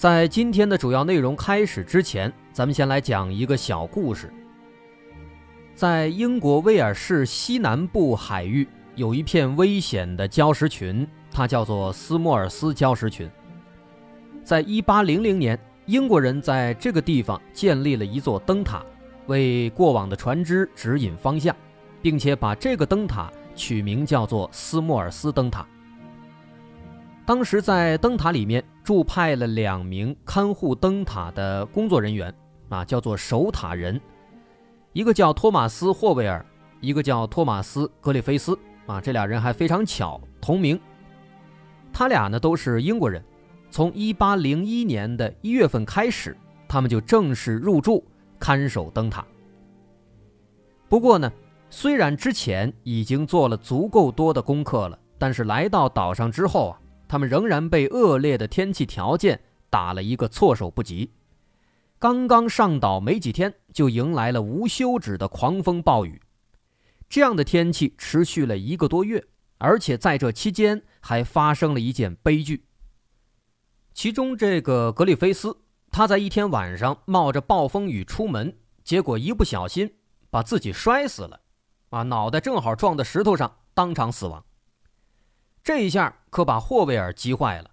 在今天的主要内容开始之前，咱们先来讲一个小故事。在英国威尔士西南部海域有一片危险的礁石群，它叫做斯莫尔斯礁石群。在1800年，英国人在这个地方建立了一座灯塔，为过往的船只指引方向，并且把这个灯塔取名叫做斯莫尔斯灯塔。当时在灯塔里面驻派了两名看护灯塔的工作人员，啊，叫做守塔人，一个叫托马斯·霍维尔，一个叫托马斯·格里菲斯，啊，这俩人还非常巧，同名。他俩呢都是英国人，从1801年的一月份开始，他们就正式入驻看守灯塔。不过呢，虽然之前已经做了足够多的功课了，但是来到岛上之后啊。他们仍然被恶劣的天气条件打了一个措手不及。刚刚上岛没几天，就迎来了无休止的狂风暴雨。这样的天气持续了一个多月，而且在这期间还发生了一件悲剧。其中，这个格里菲斯，他在一天晚上冒着暴风雨出门，结果一不小心把自己摔死了，啊，脑袋正好撞在石头上，当场死亡。这一下可把霍威尔急坏了。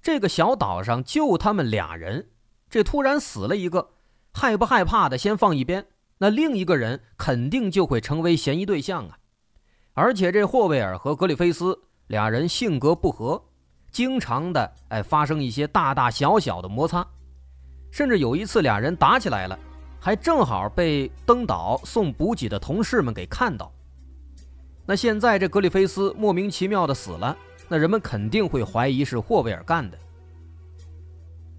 这个小岛上就他们俩人，这突然死了一个，害不害怕的先放一边，那另一个人肯定就会成为嫌疑对象啊！而且这霍威尔和格里菲斯俩人性格不合，经常的哎发生一些大大小小的摩擦，甚至有一次俩人打起来了，还正好被登岛送补给的同事们给看到。那现在这格里菲斯莫名其妙的死了，那人们肯定会怀疑是霍威尔干的。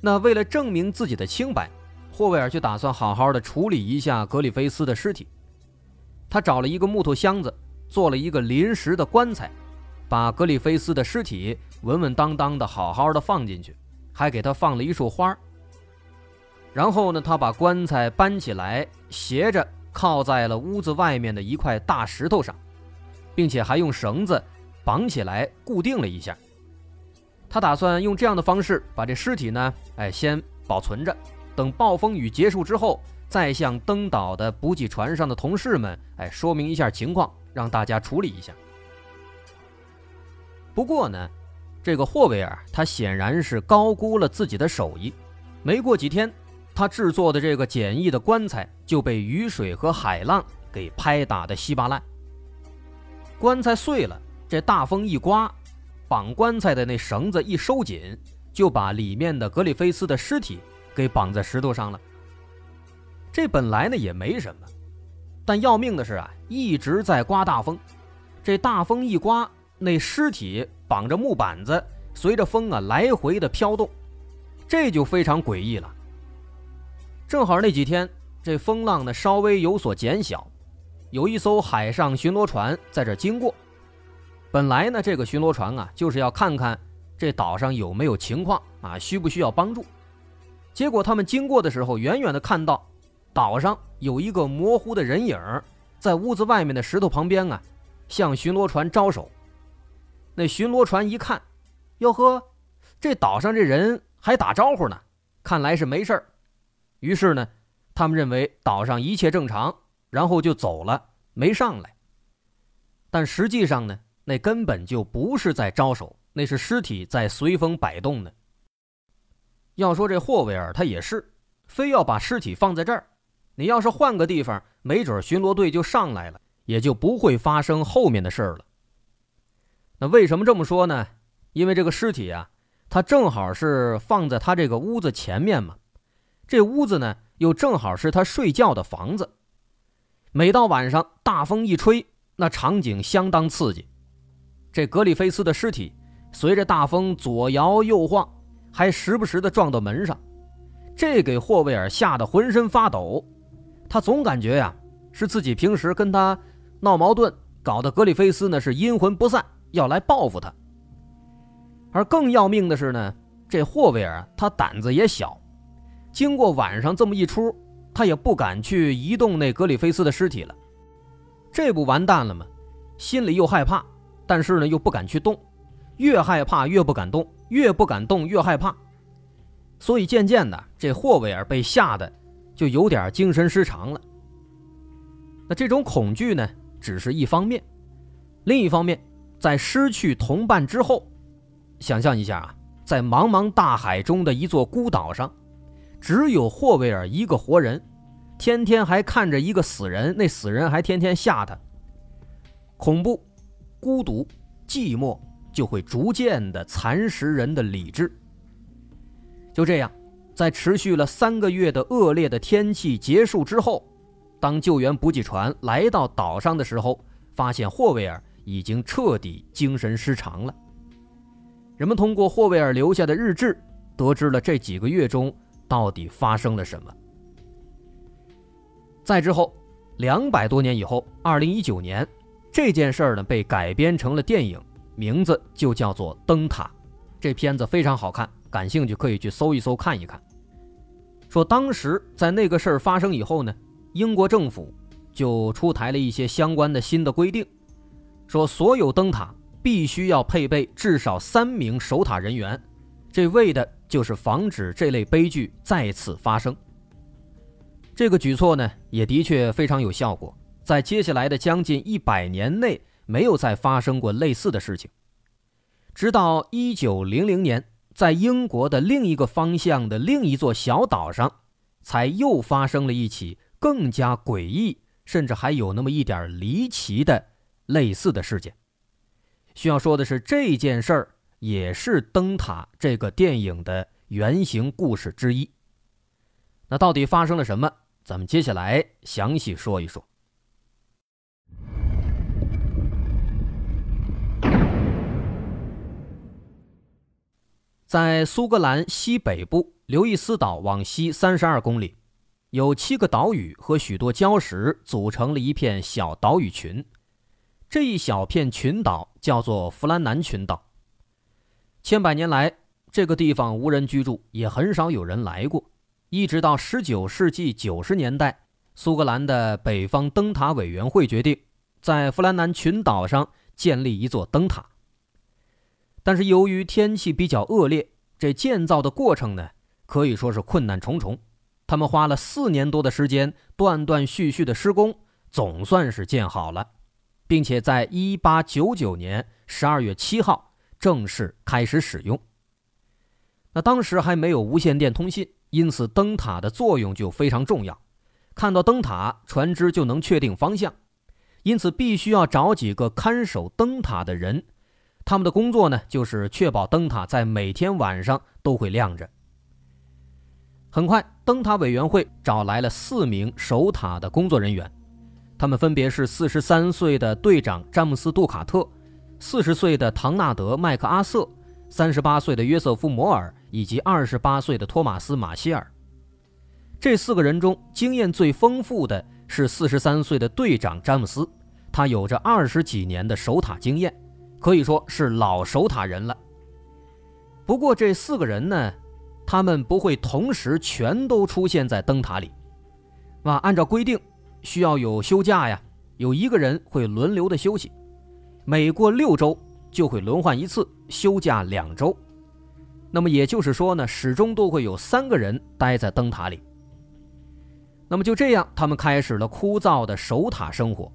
那为了证明自己的清白，霍威尔就打算好好的处理一下格里菲斯的尸体。他找了一个木头箱子，做了一个临时的棺材，把格里菲斯的尸体稳稳当当的好好的放进去，还给他放了一束花。然后呢，他把棺材搬起来，斜着靠在了屋子外面的一块大石头上。并且还用绳子绑起来固定了一下。他打算用这样的方式把这尸体呢，哎，先保存着，等暴风雨结束之后，再向登岛的补给船上的同事们，哎，说明一下情况，让大家处理一下。不过呢，这个霍维尔他显然是高估了自己的手艺。没过几天，他制作的这个简易的棺材就被雨水和海浪给拍打的稀巴烂。棺材碎了，这大风一刮，绑棺材的那绳子一收紧，就把里面的格里菲斯的尸体给绑在石头上了。这本来呢也没什么，但要命的是啊，一直在刮大风。这大风一刮，那尸体绑着木板子，随着风啊来回的飘动，这就非常诡异了。正好那几天，这风浪呢稍微有所减小。有一艘海上巡逻船在这经过，本来呢，这个巡逻船啊，就是要看看这岛上有没有情况啊，需不需要帮助。结果他们经过的时候，远远的看到岛上有一个模糊的人影在屋子外面的石头旁边啊，向巡逻船招手。那巡逻船一看，哟呵，这岛上这人还打招呼呢，看来是没事儿。于是呢，他们认为岛上一切正常。然后就走了，没上来。但实际上呢，那根本就不是在招手，那是尸体在随风摆动呢。要说这霍维尔他也是，非要把尸体放在这儿，你要是换个地方，没准巡逻队就上来了，也就不会发生后面的事儿了。那为什么这么说呢？因为这个尸体啊，它正好是放在他这个屋子前面嘛，这屋子呢又正好是他睡觉的房子。每到晚上，大风一吹，那场景相当刺激。这格里菲斯的尸体随着大风左摇右晃，还时不时的撞到门上。这给霍威尔吓得浑身发抖。他总感觉呀，是自己平时跟他闹矛盾，搞得格里菲斯呢是阴魂不散，要来报复他。而更要命的是呢，这霍威尔他胆子也小，经过晚上这么一出，他也不敢去移动那格里菲斯的尸体了。这不完蛋了吗？心里又害怕，但是呢又不敢去动，越害怕越不敢动，越不敢动越害怕。所以渐渐的，这霍威尔被吓得。就有点精神失常了。那这种恐惧呢，只是一方面；另一方面，在失去同伴之后，想象一下啊，在茫茫大海中的一座孤岛上，只有霍威尔一个活人，天天还看着一个死人，那死人还天天吓他。恐怖、孤独、寂寞就会逐渐的蚕食人的理智。就这样。在持续了三个月的恶劣的天气结束之后，当救援补给船来到岛上的时候，发现霍威尔已经彻底精神失常了。人们通过霍威尔留下的日志，得知了这几个月中到底发生了什么。再之后，两百多年以后，二零一九年，这件事儿呢被改编成了电影，名字就叫做《灯塔》。这片子非常好看，感兴趣可以去搜一搜看一看。说当时在那个事儿发生以后呢，英国政府就出台了一些相关的新的规定，说所有灯塔必须要配备至少三名守塔人员，这为的就是防止这类悲剧再次发生。这个举措呢，也的确非常有效果，在接下来的将近一百年内，没有再发生过类似的事情，直到一九零零年。在英国的另一个方向的另一座小岛上，才又发生了一起更加诡异，甚至还有那么一点离奇的类似的事件。需要说的是，这件事儿也是《灯塔》这个电影的原型故事之一。那到底发生了什么？咱们接下来详细说一说。在苏格兰西北部刘易斯岛往西三十二公里，有七个岛屿和许多礁石组成了一片小岛屿群。这一小片群岛叫做弗兰南群岛。千百年来，这个地方无人居住，也很少有人来过。一直到十九世纪九十年代，苏格兰的北方灯塔委员会决定在弗兰南群岛上建立一座灯塔。但是由于天气比较恶劣，这建造的过程呢，可以说是困难重重。他们花了四年多的时间，断断续续的施工，总算是建好了，并且在一八九九年十二月七号正式开始使用。那当时还没有无线电通信，因此灯塔的作用就非常重要。看到灯塔，船只就能确定方向，因此必须要找几个看守灯塔的人。他们的工作呢，就是确保灯塔在每天晚上都会亮着。很快，灯塔委员会找来了四名守塔的工作人员，他们分别是四十三岁的队长詹姆斯·杜卡特、四十岁的唐纳德·麦克阿瑟、三十八岁的约瑟夫·摩尔以及二十八岁的托马斯·马歇尔。这四个人中，经验最丰富的是四十三岁的队长詹姆斯，他有着二十几年的守塔经验。可以说是老守塔人了。不过这四个人呢，他们不会同时全都出现在灯塔里，啊，按照规定需要有休假呀，有一个人会轮流的休息，每过六周就会轮换一次，休假两周。那么也就是说呢，始终都会有三个人待在灯塔里。那么就这样，他们开始了枯燥的守塔生活。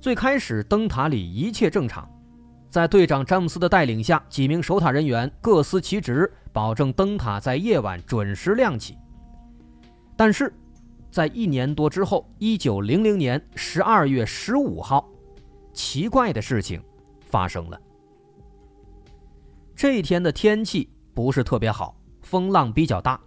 最开始，灯塔里一切正常，在队长詹姆斯的带领下，几名守塔人员各司其职，保证灯塔在夜晚准时亮起。但是，在一年多之后，一九零零年十二月十五号，奇怪的事情发生了。这一天的天气不是特别好，风浪比较大。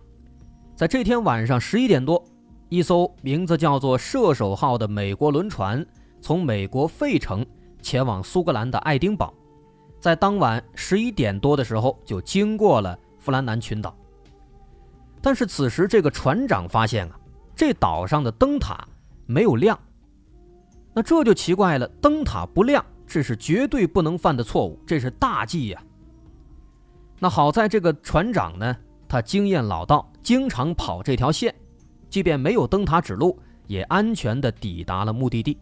在这天晚上十一点多，一艘名字叫做“射手号”的美国轮船。从美国费城前往苏格兰的爱丁堡，在当晚十一点多的时候就经过了弗兰南群岛。但是此时这个船长发现啊，这岛上的灯塔没有亮。那这就奇怪了，灯塔不亮，这是绝对不能犯的错误，这是大忌呀。那好在这个船长呢，他经验老道，经常跑这条线，即便没有灯塔指路，也安全的抵达了目的地。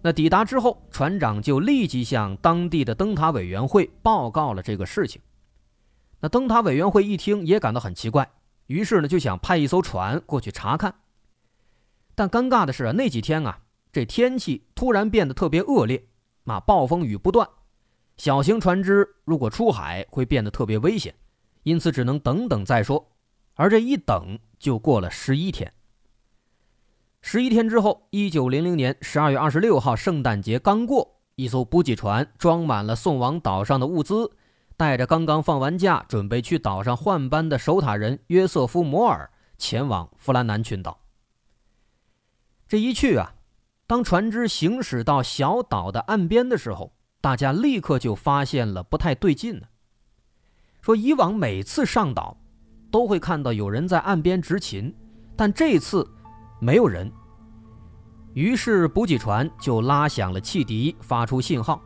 那抵达之后，船长就立即向当地的灯塔委员会报告了这个事情。那灯塔委员会一听也感到很奇怪，于是呢就想派一艘船过去查看。但尴尬的是啊，那几天啊。这天气突然变得特别恶劣，啊，暴风雨不断，小型船只如果出海会变得特别危险，因此只能等等再说。而这一等就过了十一天。十一天之后，一九零零年十二月二十六号，圣诞节刚过，一艘补给船装满了送往岛上的物资，带着刚刚放完假准备去岛上换班的守塔人约瑟夫·摩尔前往弗兰南群岛。这一去啊。当船只行驶到小岛的岸边的时候，大家立刻就发现了不太对劲呢。说以往每次上岛，都会看到有人在岸边执勤，但这次没有人。于是补给船就拉响了汽笛，发出信号，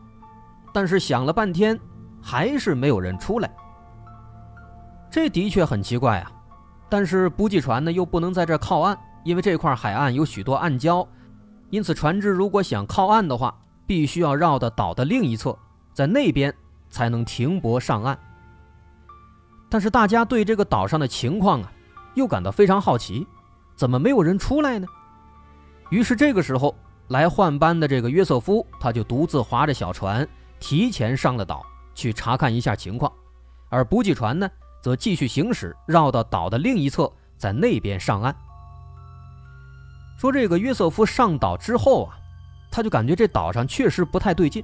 但是响了半天，还是没有人出来。这的确很奇怪啊！但是补给船呢又不能在这靠岸，因为这块海岸有许多暗礁。因此，船只如果想靠岸的话，必须要绕到岛的另一侧，在那边才能停泊上岸。但是，大家对这个岛上的情况啊，又感到非常好奇，怎么没有人出来呢？于是，这个时候来换班的这个约瑟夫，他就独自划着小船，提前上了岛去查看一下情况，而补给船呢，则继续行驶，绕到岛的另一侧，在那边上岸。说这个约瑟夫上岛之后啊，他就感觉这岛上确实不太对劲。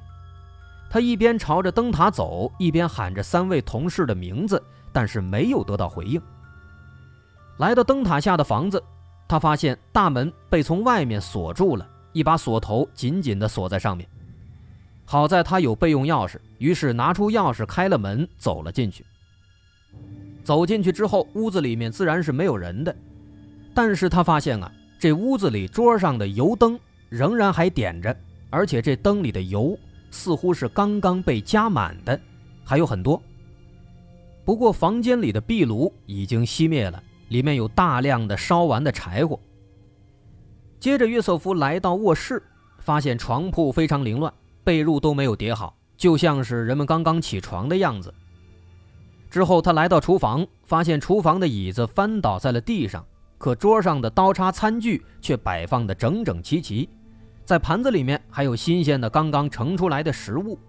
他一边朝着灯塔走，一边喊着三位同事的名字，但是没有得到回应。来到灯塔下的房子，他发现大门被从外面锁住了，一把锁头紧紧地锁在上面。好在他有备用钥匙，于是拿出钥匙开了门，走了进去。走进去之后，屋子里面自然是没有人的，但是他发现啊。这屋子里桌上的油灯仍然还点着，而且这灯里的油似乎是刚刚被加满的，还有很多。不过房间里的壁炉已经熄灭了，里面有大量的烧完的柴火。接着，约瑟夫来到卧室，发现床铺非常凌乱，被褥都没有叠好，就像是人们刚刚起床的样子。之后，他来到厨房，发现厨房的椅子翻倒在了地上。可桌上的刀叉餐具却摆放的整整齐齐，在盘子里面还有新鲜的刚刚盛出来的食物。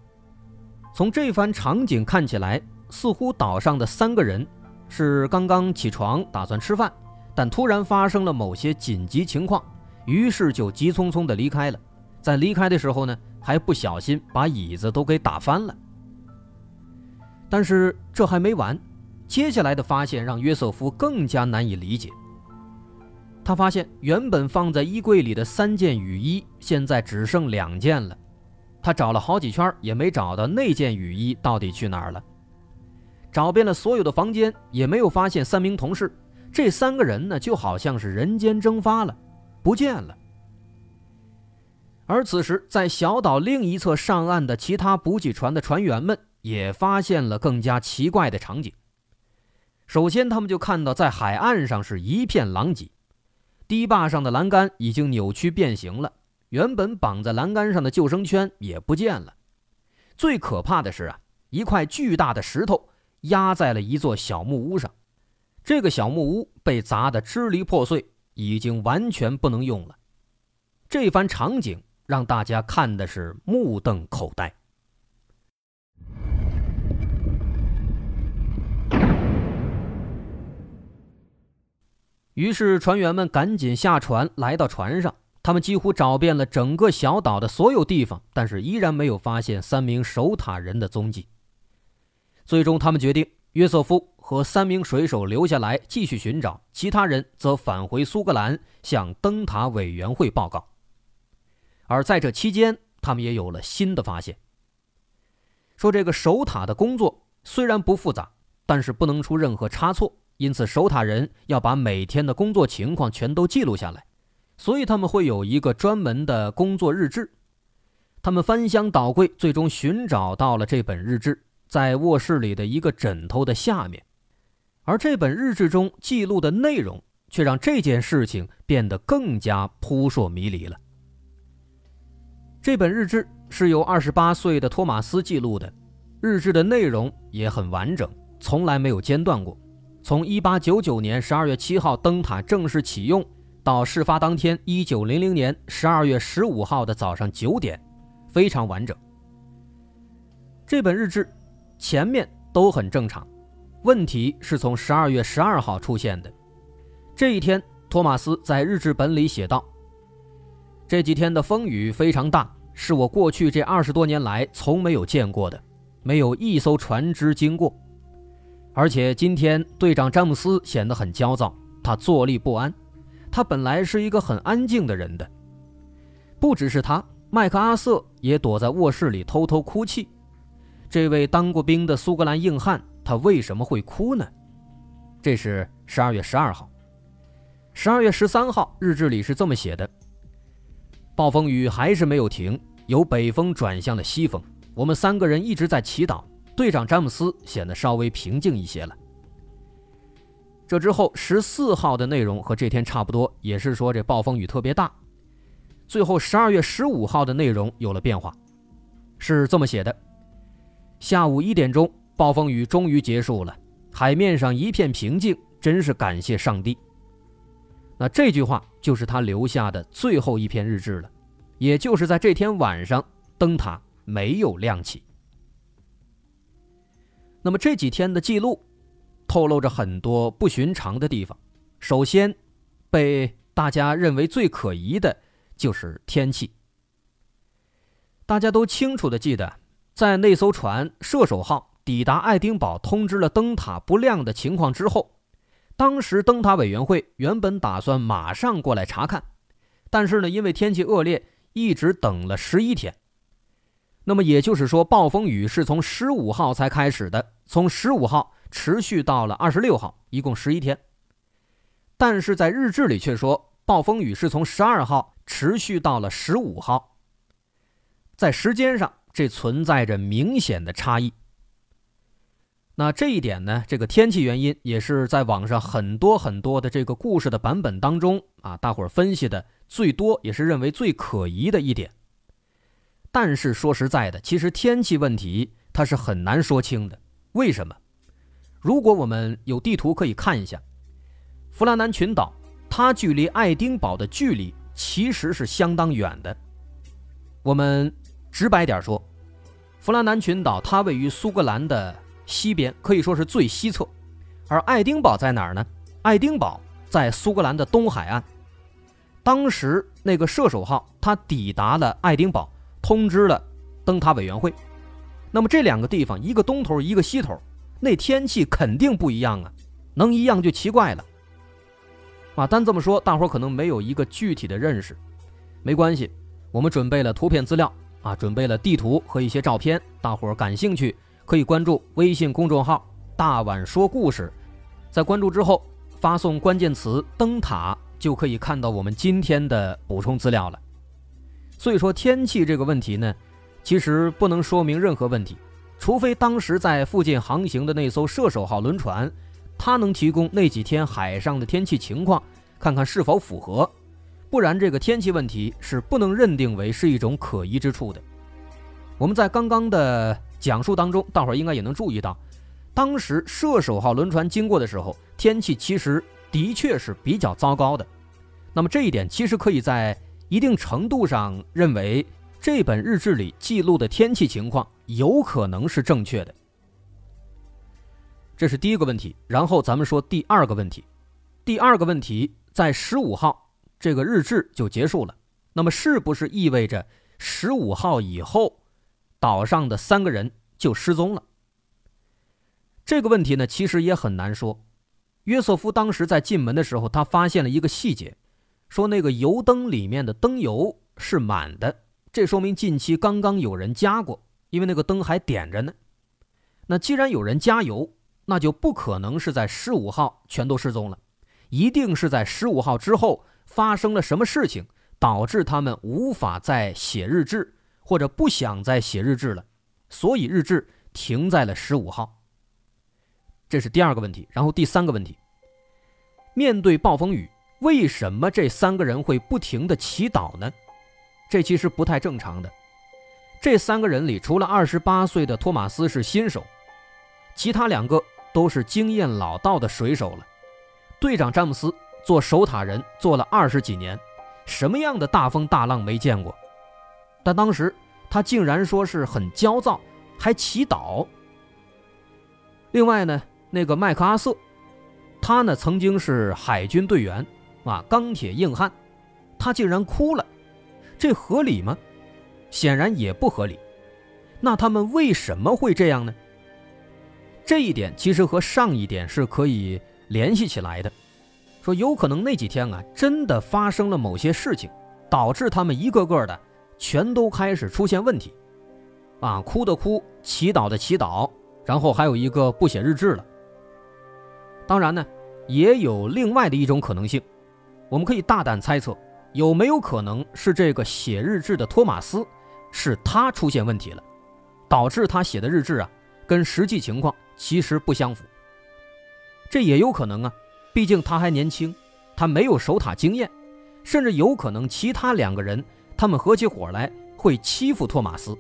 从这番场景看起来，似乎岛上的三个人是刚刚起床打算吃饭，但突然发生了某些紧急情况，于是就急匆匆的离开了。在离开的时候呢，还不小心把椅子都给打翻了。但是这还没完，接下来的发现让约瑟夫更加难以理解。他发现原本放在衣柜里的三件雨衣，现在只剩两件了。他找了好几圈，也没找到那件雨衣到底去哪儿了。找遍了所有的房间，也没有发现三名同事。这三个人呢，就好像是人间蒸发了，不见了。而此时，在小岛另一侧上岸的其他补给船的船员们，也发现了更加奇怪的场景。首先，他们就看到在海岸上是一片狼藉。堤坝上的栏杆已经扭曲变形了，原本绑在栏杆上的救生圈也不见了。最可怕的是啊，一块巨大的石头压在了一座小木屋上，这个小木屋被砸得支离破碎，已经完全不能用了。这番场景让大家看的是目瞪口呆。于是船员们赶紧下船，来到船上。他们几乎找遍了整个小岛的所有地方，但是依然没有发现三名守塔人的踪迹。最终，他们决定，约瑟夫和三名水手留下来继续寻找，其他人则返回苏格兰向灯塔委员会报告。而在这期间，他们也有了新的发现。说这个守塔的工作虽然不复杂，但是不能出任何差错，因此守塔人要把每天的工作情况全都记录下来，所以他们会有一个专门的工作日志。他们翻箱倒柜，最终寻找到了这本日志，在卧室里的一个枕头的下面。而这本日志中记录的内容，却让这件事情变得更加扑朔迷离了。这本日志是由二十八岁的托马斯记录的，日志的内容也很完整，从来没有间断过。从一八九九年十二月七号灯塔正式启用，到事发当天一九零零年十二月十五号的早上九点，非常完整。这本日志前面都很正常。问题是从十二月十二号出现的。这一天，托马斯在日志本里写道：“这几天的风雨非常大，是我过去这二十多年来从没有见过的，没有一艘船只经过。而且今天队长詹姆斯显得很焦躁，他坐立不安。他本来是一个很安静的人的，不只是他，麦克阿瑟也躲在卧室里偷偷哭泣。这位当过兵的苏格兰硬汉。”他为什么会哭呢？这是十二月十二号。十二月十三号，日志里是这么写的：暴风雨还是没有停，由北风转向了西风。我们三个人一直在祈祷。队长詹姆斯显得稍微平静一些了。这之后，十四号的内容和这天差不多，也是说这暴风雨特别大。最后，十二月十五号的内容有了变化，是这么写的：下午一点钟。暴风雨终于结束了，海面上一片平静，真是感谢上帝。那这句话就是他留下的最后一篇日志了，也就是在这天晚上，灯塔没有亮起。那么这几天的记录，透露着很多不寻常的地方。首先，被大家认为最可疑的就是天气。大家都清楚的记得，在那艘船“射手号”。抵达爱丁堡，通知了灯塔不亮的情况之后，当时灯塔委员会原本打算马上过来查看，但是呢，因为天气恶劣，一直等了十一天。那么也就是说，暴风雨是从十五号才开始的，从十五号持续到了二十六号，一共十一天。但是在日志里却说，暴风雨是从十二号持续到了十五号，在时间上这存在着明显的差异。那这一点呢？这个天气原因也是在网上很多很多的这个故事的版本当中啊，大伙儿分析的最多，也是认为最可疑的一点。但是说实在的，其实天气问题它是很难说清的。为什么？如果我们有地图可以看一下，弗拉南群岛它距离爱丁堡的距离其实是相当远的。我们直白点说，弗拉南群岛它位于苏格兰的。西边可以说是最西侧，而爱丁堡在哪儿呢？爱丁堡在苏格兰的东海岸。当时那个射手号它抵达了爱丁堡，通知了灯塔委员会。那么这两个地方，一个东头，一个西头，那天气肯定不一样啊！能一样就奇怪了。啊，单这么说，大伙可能没有一个具体的认识。没关系，我们准备了图片资料啊，准备了地图和一些照片，大伙感兴趣。可以关注微信公众号“大碗说故事”，在关注之后发送关键词“灯塔”，就可以看到我们今天的补充资料了。所以说天气这个问题呢，其实不能说明任何问题，除非当时在附近航行的那艘射手号轮船，它能提供那几天海上的天气情况，看看是否符合，不然这个天气问题是不能认定为是一种可疑之处的。我们在刚刚的。讲述当中，大伙儿应该也能注意到，当时射手号轮船经过的时候，天气其实的确是比较糟糕的。那么这一点其实可以在一定程度上认为，这本日志里记录的天气情况有可能是正确的。这是第一个问题。然后咱们说第二个问题，第二个问题在十五号这个日志就结束了。那么是不是意味着十五号以后？岛上的三个人就失踪了。这个问题呢，其实也很难说。约瑟夫当时在进门的时候，他发现了一个细节，说那个油灯里面的灯油是满的，这说明近期刚刚有人加过，因为那个灯还点着呢。那既然有人加油，那就不可能是在十五号全都失踪了，一定是在十五号之后发生了什么事情，导致他们无法再写日志，或者不想再写日志了，所以日志停在了十五号。这是第二个问题，然后第三个问题，面对暴风雨，为什么这三个人会不停的祈祷呢？这其实不太正常的。这三个人里，除了二十八岁的托马斯是新手，其他两个都是经验老道的水手了。队长詹姆斯做守塔人做了二十几年，什么样的大风大浪没见过？但当时他竟然说是很焦躁，还祈祷。另外呢，那个麦克阿瑟，他呢曾经是海军队员，啊，钢铁硬汉，他竟然哭了，这合理吗？显然也不合理，那他们为什么会这样呢？这一点其实和上一点是可以联系起来的，说有可能那几天啊，真的发生了某些事情，导致他们一个个的全都开始出现问题，啊，哭的哭，祈祷的祈祷，然后还有一个不写日志了。当然呢，也有另外的一种可能性，我们可以大胆猜测，有没有可能是这个写日志的托马斯？是他出现问题了，导致他写的日志啊，跟实际情况其实不相符。这也有可能啊，毕竟他还年轻，他没有守塔经验，甚至有可能其他两个人他们合起伙来会欺负托马斯。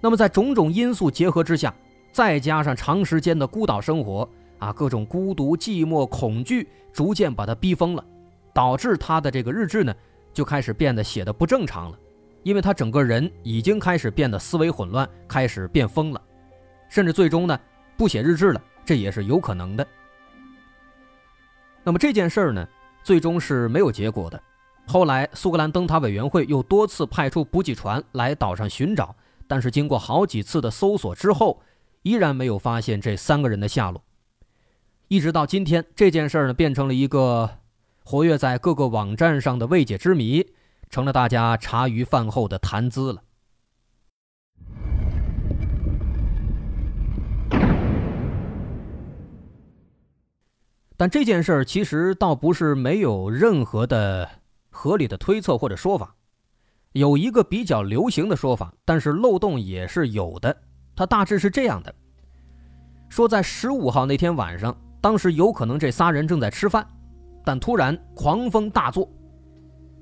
那么在种种因素结合之下，再加上长时间的孤岛生活啊，各种孤独、寂寞、恐惧，逐渐把他逼疯了，导致他的这个日志呢，就开始变得写的不正常了。因为他整个人已经开始变得思维混乱，开始变疯了，甚至最终呢不写日志了，这也是有可能的。那么这件事儿呢，最终是没有结果的。后来苏格兰灯塔委员会又多次派出补给船来岛上寻找，但是经过好几次的搜索之后，依然没有发现这三个人的下落。一直到今天，这件事儿呢变成了一个活跃在各个网站上的未解之谜。成了大家茶余饭后的谈资了。但这件事儿其实倒不是没有任何的合理的推测或者说法，有一个比较流行的说法，但是漏洞也是有的。它大致是这样的：说在十五号那天晚上，当时有可能这仨人正在吃饭，但突然狂风大作。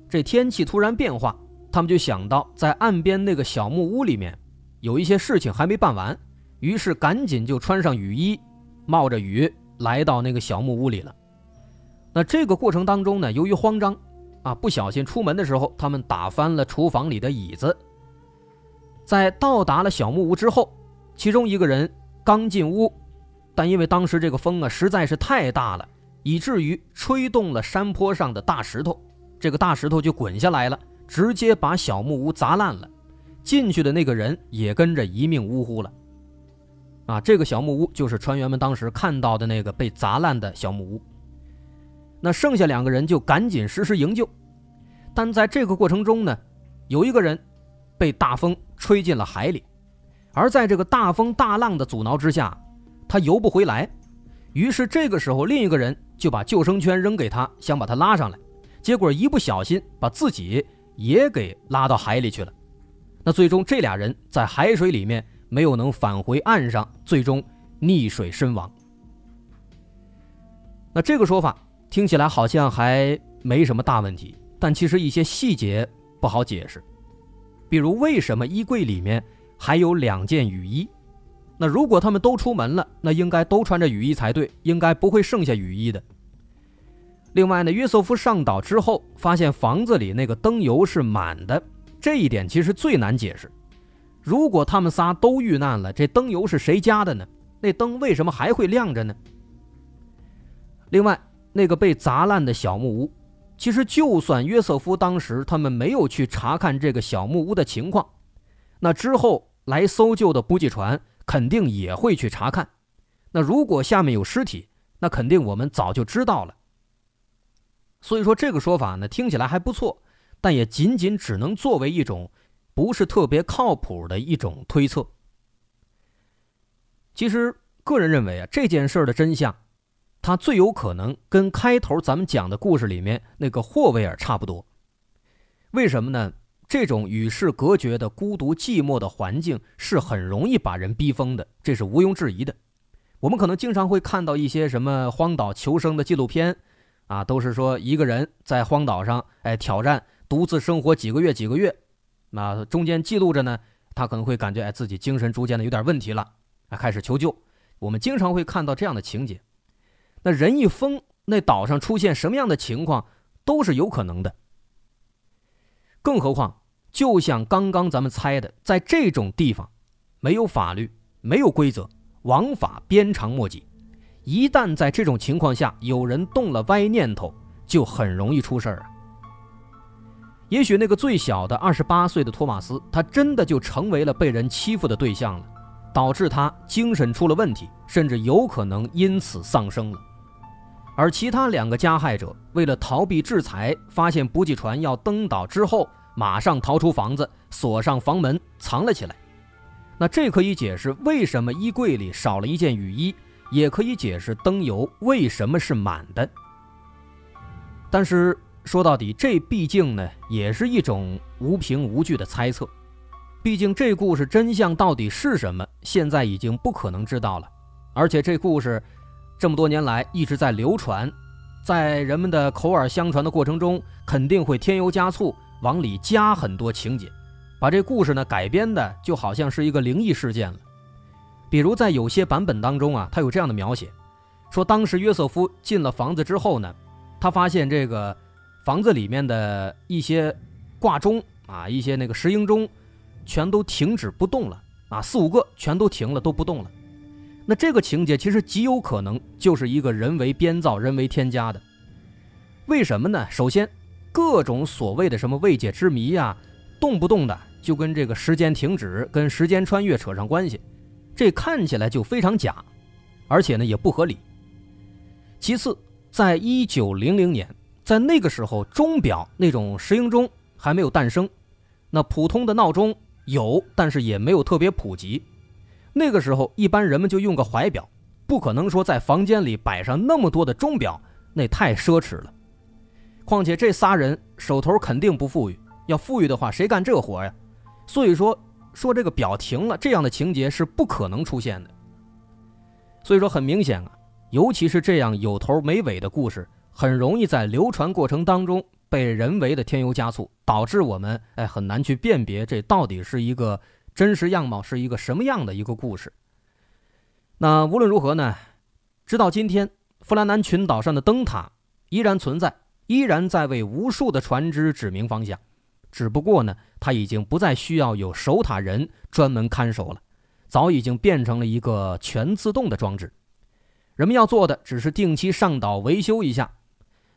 这天气突然变化，他们就想到在岸边那个小木屋里面有一些事情还没办完，于是赶紧就穿上雨衣，冒着雨来到那个小木屋里了。那这个过程当中呢，由于慌张，啊，不小心出门的时候，他们打翻了厨房里的椅子。在到达了小木屋之后，其中一个人刚进屋，但因为当时这个风啊实在是太大了，以至于吹动了山坡上的大石头。这个大石头就滚下来了，直接把小木屋砸烂了。进去的那个人也跟着一命呜呼了。啊，这个小木屋就是船员们当时看到的那个被砸烂的小木屋。那剩下两个人就赶紧实施营救，但在这个过程中呢，有一个人被大风吹进了海里，而在这个大风大浪的阻挠之下，他游不回来。于是这个时候，另一个人就把救生圈扔给他，想把他拉上来。结果一不小心把自己也给拉到海里去了，那最终这俩人在海水里面没有能返回岸上，最终溺水身亡。那这个说法听起来好像还没什么大问题，但其实一些细节不好解释，比如为什么衣柜里面还有两件雨衣？那如果他们都出门了，那应该都穿着雨衣才对，应该不会剩下雨衣的。另外呢，约瑟夫上岛之后，发现房子里那个灯油是满的，这一点其实最难解释。如果他们仨都遇难了，这灯油是谁家的呢？那灯为什么还会亮着呢？另外，那个被砸烂的小木屋，其实就算约瑟夫当时他们没有去查看这个小木屋的情况，那之后来搜救的补给船肯定也会去查看。那如果下面有尸体，那肯定我们早就知道了。所以说这个说法呢，听起来还不错，但也仅仅只能作为一种不是特别靠谱的一种推测。其实个人认为啊，这件事的真相，它最有可能跟开头咱们讲的故事里面那个霍维尔差不多。为什么呢？这种与世隔绝的孤独寂寞的环境是很容易把人逼疯的，这是毋庸置疑的。我们可能经常会看到一些什么荒岛求生的纪录片，啊，都是说一个人在荒岛上，哎，挑战独自生活几个月几个月，那中间记录着呢，他可能会感觉哎自己精神逐渐的有点问题了，啊，开始求救。我们经常会看到这样的情节，那人一疯，那岛上出现什么样的情况都是有可能的。更何况，就像刚刚咱们猜的，在这种地方，没有法律，没有规则，王法鞭长莫及。一旦在这种情况下有人动了歪念头，就很容易出事儿啊。也许那个最小的二十八岁的托马斯，他真的就成为了被人欺负的对象了。导致他精神出了问题，甚至有可能因此丧生了。而其他两个加害者为了逃避制裁，发现补给船要登岛之后，马上逃出房子，锁上房门，藏了起来。那这可以解释为什么衣柜里少了一件雨衣，也可以解释灯油为什么是满的。但是说到底，这毕竟呢，也是一种无凭无据的猜测。毕竟这故事真相到底是什么，现在已经不可能知道了。而且这故事这么多年来一直在流传，在人们的口耳相传的过程中，肯定会添油加醋，往里加很多情节，把这故事呢改编的就好像是一个灵异事件了。比如在有些版本当中啊，他有这样的描写，说当时约瑟夫进了房子之后呢，他发现这个房子里面的一些挂钟啊，一些那个石英钟。全都停止不动了啊！四五个全都停了，都不动了。那这个情节其实极有可能就是一个人为编造、人为添加的。为什么呢？首先，各种所谓的什么未解之谜呀，动不动的就跟这个时间停止、跟时间穿越扯上关系，这看起来就非常假，而且呢也不合理。其次，在一九零零年，在那个时候，钟表那种石英钟还没有诞生，那普通的闹钟。有，但是也没有特别普及。那个时候，一般人们就用个怀表，不可能说在房间里摆上那么多的钟表，那太奢侈了。况且这仨人手头肯定不富裕，要富裕的话，谁干这活呀？所以说，说这个表停了，这样的情节是不可能出现的。所以说，很明显啊，尤其是这样有头没尾的故事，很容易在流传过程当中。被人为的添油加醋，导致我们哎很难去辨别这到底是一个真实样貌，是一个什么样的一个故事。那无论如何呢，直到今天，弗兰南群岛上的灯塔依然存在，依然在为无数的船只指明方向。只不过呢，它已经不再需要有守塔人专门看守了，早已经变成了一个全自动的装置。人们要做的只是定期上岛维修一下。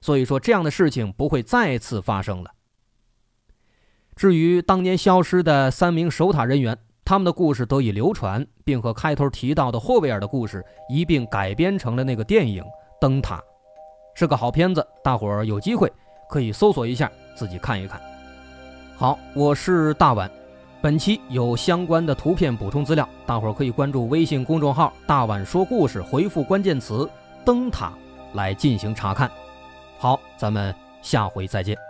所以说，这样的事情不会再次发生了。至于当年消失的三名守塔人员，他们的故事得以流传，并和开头提到的霍维尔的故事一并改编成了那个电影《灯塔》，是个好片子。大伙儿有机会可以搜索一下，自己看一看。好，我是大碗，本期有相关的图片补充资料，大伙儿可以关注微信公众号“大碗说故事”，回复关键词“灯塔”来进行查看。好，咱们下回再见。